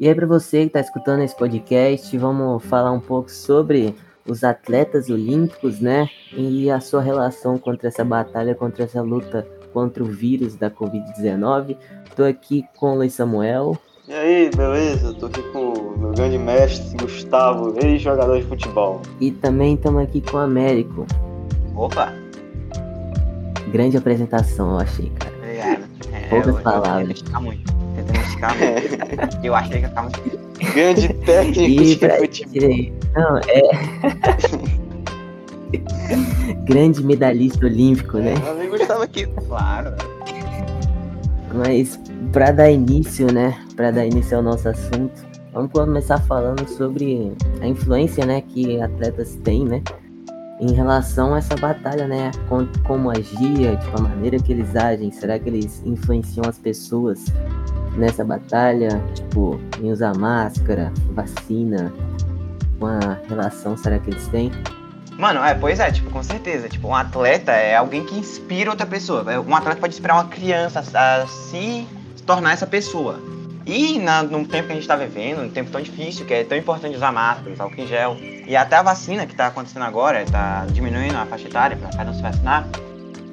E aí, para você que está escutando esse podcast, vamos falar um pouco sobre os atletas olímpicos, né? E a sua relação contra essa batalha, contra essa luta contra o vírus da Covid-19. Estou aqui com o Luiz Samuel. E aí, beleza? Tô aqui com o meu grande mestre, Gustavo, ex-jogador de futebol. E também estamos aqui com o Américo. Opa! Grande apresentação, eu achei, cara. Obrigado. É, Poucas eu- palavras. esticar muito. Muito. Eu achei que ficar muito. Grande técnico E de pra futebol. Não, é. Grande medalhista olímpico, né? Meu amigo Gustavo aqui. Claro. Mas para dar início, né, para dar início ao nosso assunto, vamos começar falando sobre a influência, né, que atletas têm, né, em relação a essa batalha, né, com, como agir, tipo, a maneira que eles agem, será que eles influenciam as pessoas nessa batalha, tipo, em usar máscara, vacina, com a relação, será que eles têm? Mano, é, pois é, tipo, com certeza. Tipo, um atleta é alguém que inspira outra pessoa. Um atleta pode inspirar uma criança a se tornar essa pessoa. E na, no tempo que a gente tá vivendo, um tempo tão difícil, que é tão importante usar máscara, usar álcool em gel, e até a vacina que tá acontecendo agora, tá diminuindo a faixa etária pra cada um se vacinar,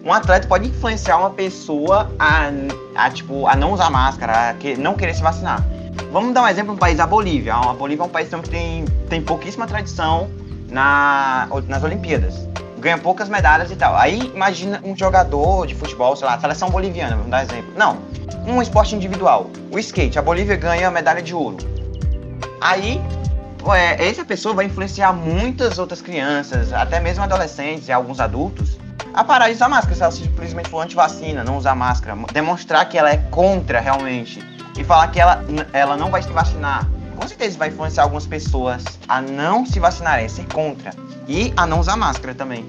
um atleta pode influenciar uma pessoa a, a, tipo, a não usar máscara, a que, não querer se vacinar. Vamos dar um exemplo do país, a Bolívia. A Bolívia é um país que tem, tem pouquíssima tradição na, nas Olimpíadas. Ganha poucas medalhas e tal. Aí imagina um jogador de futebol, sei lá, seleção boliviana, vamos dar exemplo. Não, um esporte individual. O skate, a Bolívia ganha a medalha de ouro. Aí, é, essa pessoa vai influenciar muitas outras crianças, até mesmo adolescentes e alguns adultos, a parar de usar máscara. Se ela simplesmente for anti-vacina, não usar máscara, demonstrar que ela é contra realmente e falar que ela, ela não vai se vacinar. Com certeza vai influenciar algumas pessoas a não se vacinarem, a ser contra. E a não usar máscara também.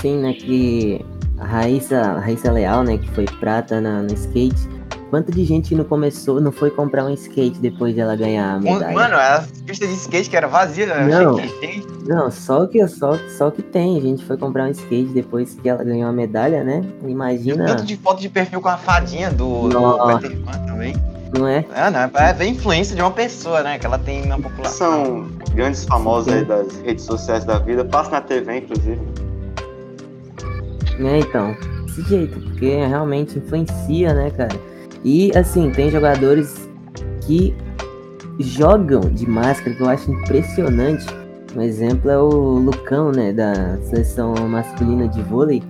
Sim, né, que a Raíssa, a Raíssa Leal, né, que foi prata na, no skate, quanto de gente não começou, não foi comprar um skate depois de ela ganhar a medalha? Mano, a pista de skate que era vazia, né? Não. Eu achei que- Não, só que só, só que tem, a gente foi comprar um skate depois que ela ganhou a medalha, né? E Imagina, tanto de foto de perfil com a fadinha do, do Nossa. Peter Pan também. não é? É, não, é ver a influência de uma pessoa, né? Que ela tem na população. São grandes famosos aí das redes sociais da vida. Passa na TV, inclusive. É, então, desse jeito, porque realmente influencia, né, cara? E assim, tem jogadores que jogam de máscara que eu acho impressionante. Um exemplo é o Lucão, né, da seleção masculina de vôlei.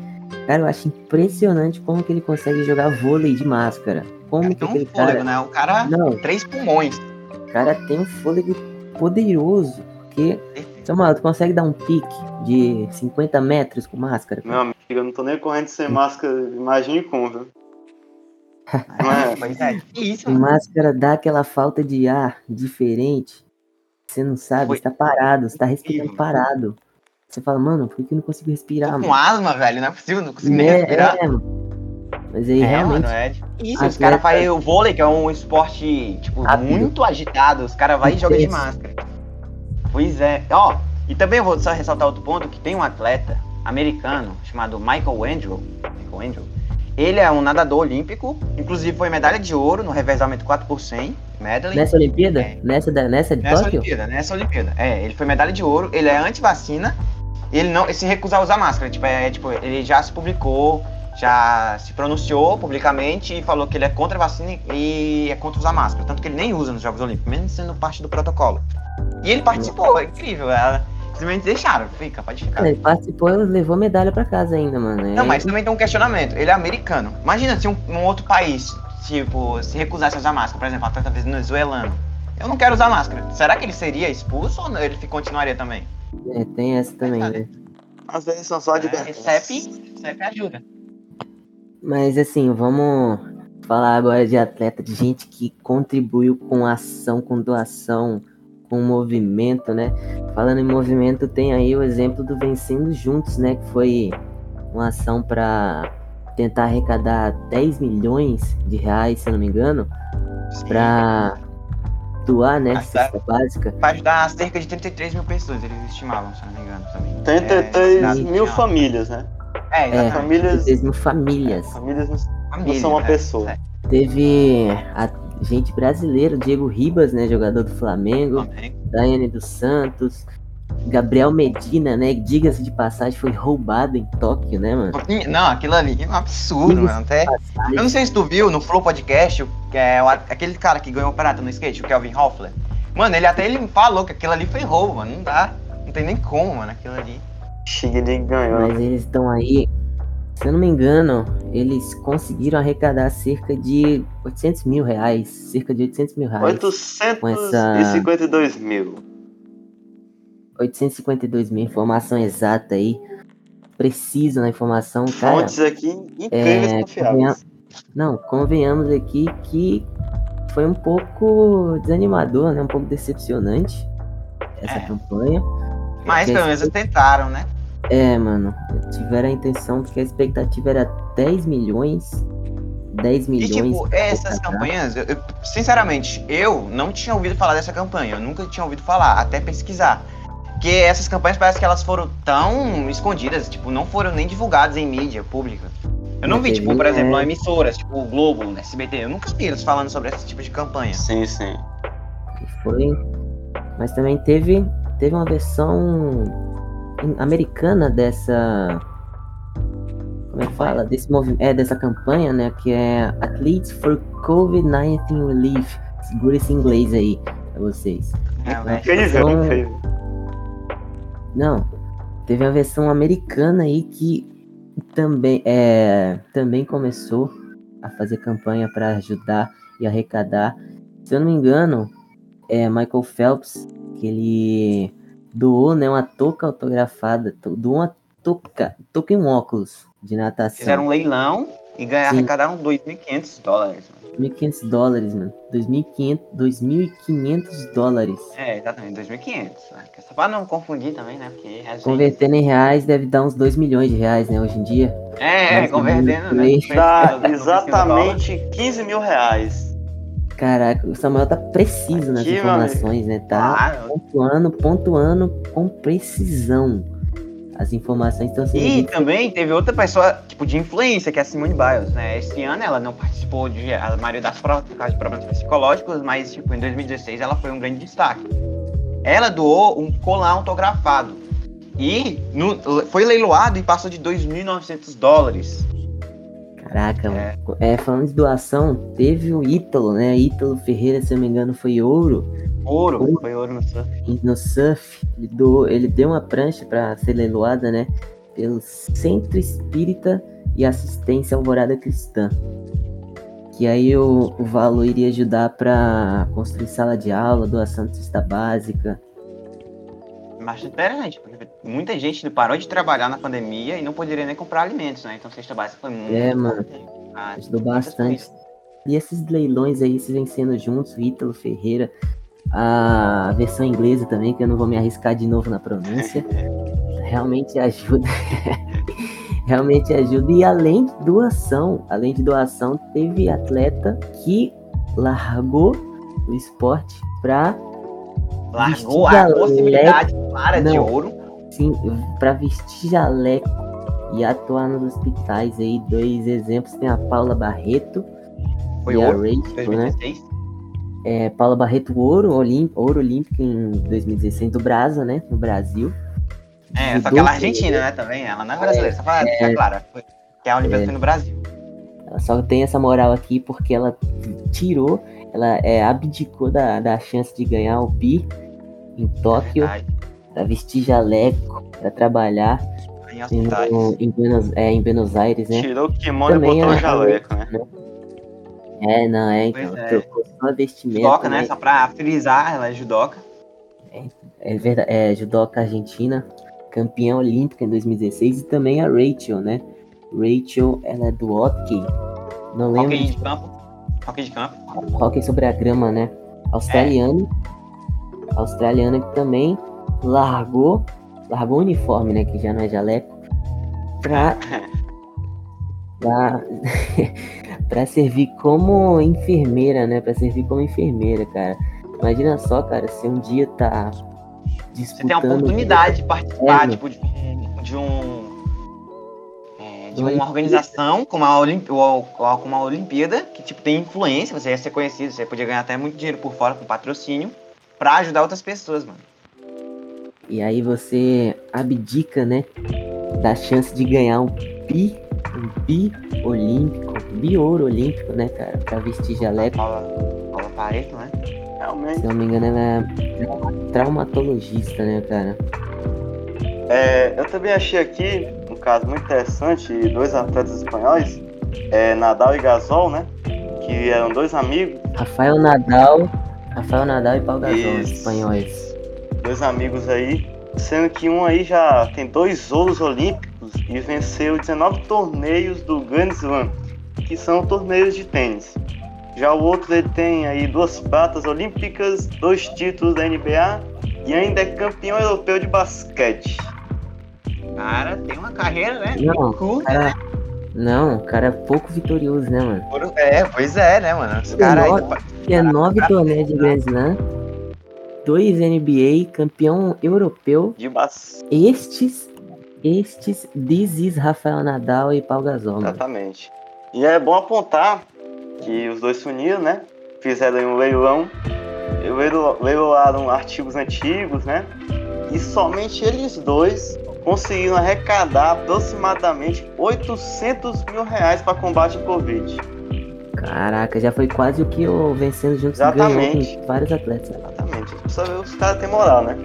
Cara, eu acho impressionante como que ele consegue jogar vôlei de máscara. Como que Tem aquele um fôlego, cara... né? O cara, Não, três pulmões. o cara tem um fôlego poderoso, porque... Samuel, tu consegue dar um pique de 50 metros com máscara? Meu amigo, eu não tô nem correndo sem máscara. Imagine com, viu? É? Pois é, que isso, mano. Máscara dá aquela falta de ar diferente. Você não sabe, Foi você tá parado, você tá respirando parado. Você fala, mano, por que eu não consigo respirar, Tô mano? com asma, velho, não é possível, não consigo nem É, respirar. é, mano. Mas aí É, realmente. mano, é. Os atleta- caras fazem o vôlei, que é um esporte, tipo, Rápido. muito agitado. Os caras vão e jogam de máscara. Pois é. Ó, e também eu vou só ressaltar outro ponto, que tem um atleta americano chamado Michael Andrew. Michael Andrew. Ele é um nadador olímpico, inclusive foi medalha de ouro no revezamento 4 por 100, medley. Nessa Olimpíada? É. Nessa, da, nessa de Nessa Tóquio? Olimpíada, nessa Olimpíada. É, ele foi medalha de ouro, ele é anti-vacina, ele não ele se recusa a usar máscara. Tipo, é, tipo, ele já se publicou, já se pronunciou publicamente e falou que ele é contra a vacina e é contra usar máscara. Tanto que ele nem usa nos Jogos Olímpicos, mesmo sendo parte do protocolo. E ele participou, é incrível. Ela, simplesmente deixaram, fica, pode ficar. Ele participou e levou medalha pra casa ainda, mano. Não, É- mas também tem um questionamento. Ele é americano. Imagina se um, um outro país, tipo, se recusasse a usar máscara, por exemplo, atleta venezuelano. Eu não quero usar máscara. Será que ele seria expulso ou ele continuaria também? é, tem essa também, né? Às vezes são só de É, CEP, CEP ajuda. Mas assim, vamos falar agora de atleta, de gente que contribuiu com ação, com doação, com movimento, né? Falando em movimento, tem aí o exemplo do Vencendo Juntos, né? Que foi uma ação para tentar arrecadar 10 milhões de reais, se eu não me engano, para doar, né? Ah, Cesta básica. Pra ajudar cerca de 33 mil pessoas, eles estimavam, se eu não me engano também. 33 É, mil famílias, né? É, É. Famílias, 33 mil famílias. famílias não Família, são uma né? pessoa. É. Teve a gente brasileira, Diego Ribas, né, jogador do Flamengo, Flamengo. Daiane dos Santos, Gabriel Medina, né, diga-se de passagem, foi roubado em Tóquio, né, mano? Não, aquilo ali é um absurdo, mano. Até... Eu não sei se tu viu no Flow Podcast, o- que é o- aquele cara que ganhou o prata no skate, o Kelvin Hoffler. Mano, ele até ele falou que aquilo ali foi roubo, mano. Não dá. Não tem nem como, mano, aquilo ali. Chile ganhou. Mas eles estão aí, se eu não me engano, eles conseguiram arrecadar cerca de 800 mil reais, cerca de 800 mil reais. 852 mil. 852 mil, informação exata aí, precisa na informação, cara. Fontes aqui incríveis é, confiáveis. Não, convenhamos aqui que foi um pouco desanimador, né? Um pouco decepcionante essa É. campanha. Mas pelo menos eles tentaram, né? É, mano, tiveram a intenção, porque a expectativa era 10 milhões. 10 E milhões. tipo, pra essas campanhas, eu- eu- sinceramente, eu não tinha ouvido falar dessa campanha. Eu nunca tinha ouvido falar, até pesquisar. Porque essas campanhas parece que elas foram tão escondidas, tipo, não foram nem divulgadas em mídia pública. Eu não Na vi, tipo, por exemplo, é. emissoras, tipo o Globo, o SBT, eu nunca vi eles falando sobre esse tipo de campanha. Sim, sim. Foi. Mas também teve, teve uma versão americana dessa. Como é que fala? Desse movimento. É, dessa campanha, né? Que é Athletes for COVID-19 Relief. Segura esse inglês aí pra vocês. É? Incrível, Então-. Não. Teve a versão americana aí que também, é, também começou a fazer campanha para ajudar e arrecadar. Se eu não me engano, é Michael Phelps, que ele doou né, uma touca autografada, to- doou uma touca, touca e um óculos de natação. Fizeram um leilão e ganharam, Sim. arrecadaram 2.500 dólares. mano. 2.500 dólares, mano. 2.500 2.500 dólares. É, exatamente, 2.500. Né? Que é Só pra não confundir também, né? Porque a gente... Convertendo em reais deve dar uns 2 milhões de reais, né, hoje em dia. É, Mas convertendo, né? Dá exatamente 15 mil reais. Caraca, o Samuel tá preciso nas Aqui, informações, né? Tá Claro. pontuando, pontuando com precisão. As informações estão sendo E também teve outra pessoa, tipo, de influência, que é a Simone Biles, né? Esse ano ela não participou de a maioria das provas por causa de problemas psicológicos, mas, tipo, em 2016 ela foi um grande destaque. Ela doou um colar autografado. E no- foi leiloado e passou de 2.900 dólares. Caraca, mano. É, falando de doação, teve o Ítalo, né? Ítalo Ferreira, se eu não me engano, foi ouro. Ouro, foi ouro no surf. No surf, ele, doou, ele deu uma prancha pra ser leiloada, né? Pelo Centro Espírita e Assistência Alvorada Cristã. Que aí o, o valor iria ajudar pra construir sala de aula, doação de cesta básica. Mas interessante, porque muita gente parou de trabalhar na pandemia e não poderia nem comprar alimentos, né? Então cesta básica foi muito É, mano. Ah, Ajudou bastante. coisas. E esses leilões aí se vencendo juntos, Ítalo Ferreira, a versão inglesa também, que eu não vou me arriscar de novo na pronúncia, realmente ajuda. realmente ajuda. E além de doação, além de doação, teve atleta que largou o esporte pra, Largou a possibilidade clara de Não. ouro. Sim, pra vestir jaleco e atuar nos hospitais aí. Dois exemplos, tem a Paula Barreto Foi e a ouro, Rachel, né? 2016. É, Paula Barreto, ouro, olim, ouro olímpico em 2016 do Brasa, né? No Brasil. É, só que ela é argentina, né, também. Ela não é brasileira, só pra deixar claro. Que a Olimpíada É. foi no Brasil. Ela só tem essa moral aqui porque ela tirou, ela é, abdicou da, da chance de ganhar o Pi em Tóquio, Verdade. Pra vestir jaleco, pra trabalhar Em em, Buenos, é, em Buenos Aires, né? Tirou o kimono Também e botou é- o jaleco, né? É, não, é, então, Pois é. só vestimento, Judoca, né? né? Só pra frisar, ela é judoca. É verdade, é judoca argentina, campeã olímpica em 2016 e também a Rachel, né? Rachel, ela é do hockey. Não lembro Hockey de campo. Hockey de campo. hockey sobre a grama, né? Australiano. Australiana que também largou, largou o uniforme, né? Que já não é jaleco, pra, pra, pra servir como enfermeira, né? Pra servir como enfermeira, cara. Imagina só, cara, se um dia tá Você tem a disputando. oportunidade de participar, É, tipo, de um. De um, é, de uma organização como a, Olimp... como a Olimpíada, que tipo, tem influência, você ia ser conhecido, você podia ganhar até muito dinheiro por fora com patrocínio, pra ajudar outras pessoas, mano. E aí você abdica, né, da chance de ganhar um pi, um pi olímpico, um bi ouro olímpico, né, cara, pra vestir jaleco. Paula, Paula Pareto, né? Realmente. Se não me engano, ela é traumatologista, né, cara? É, eu também achei aqui um caso muito interessante, dois atletas espanhóis, é, Nadal e Gasol, né? Que eram dois amigos. Rafael Nadal, Rafael Nadal e Paulo Gasol, Isso. espanhóis. Dois amigos aí, sendo que um aí já tem dois ouros olímpicos e venceu 19 torneios do Grand Slam, que são torneios de tênis. Já o outro ele tem aí duas pratas olímpicas, dois títulos da NBA e ainda é campeão europeu de basquete. Cara, tem uma carreira, né? Não, Curta, cara, não, o cara é pouco vitorioso, né, mano? É, pois é, né, mano? Os caras aí. Que é nove torneios de Grand Slam, dois NBA, campeão europeu. De bas... Estes, estes, is Rafael Nadal e Paulo Gasol. Exatamente. E é bom apontar que os dois se uniram, né? Fizeram aí um leilão, leilo- leiloaram artigos antigos, né? E somente eles dois conseguiram arrecadar aproximadamente 800 mil reais para combate ao Covid. Caraca, já foi quase o que o Vencendo Juntos ganhou Exatamente. com vários atletas. Exatamente. Precisa ver os caras têm moral, né?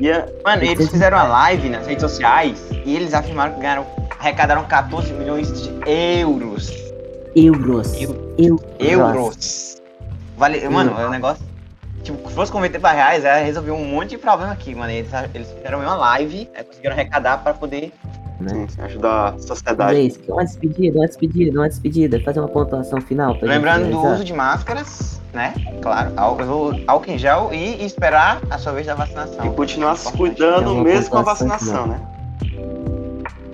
E é, Mano, eles fizeram uma live nas redes sociais e eles afirmaram que ganharam, arrecadaram 14 milhões de euros. Euros. Eu- Euros. Euros. Vale, mano, é um negócio. Tipo, se fosse converter pra reais, ia resolver um monte de problema aqui, mano. Eles, eles fizeram uma live, aí conseguiram arrecadar pra poder. Né? sim, ajudar a é sociedade. uma despedida, uma despedida, uma despedida. Fazer uma pontuação final Lembrando gente do uso de máscaras, né? Claro, álcool, álcool em gel e esperar a sua vez da vacinação. E continuar se cuidando É mesmo com a vacinação, né?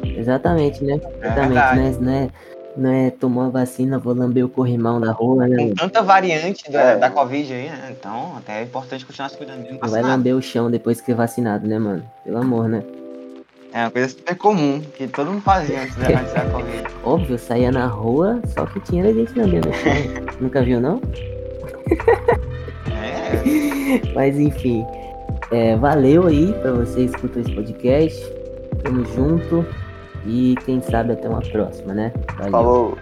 Exatamente, né? Exatamente, verdade. né? Não é, não é tomar a vacina, vou lamber o corrimão da rua, né? Com tanta variante da, É. da Covid aí, né? Então, até é importante continuar se cuidando mesmo. Não vai lamber o chão depois que é vacinado, né, mano? Pelo amor, né? É uma coisa super comum, que todo mundo fazia antes da, antes da Covid. Óbvio, eu saía na rua, só que tinha gente lambendo o chão. Nunca viu, não? É, Mas enfim, é, valeu aí pra você que escutou esse podcast. Tamo junto. E quem sabe até uma próxima, né? Valeu. Falou.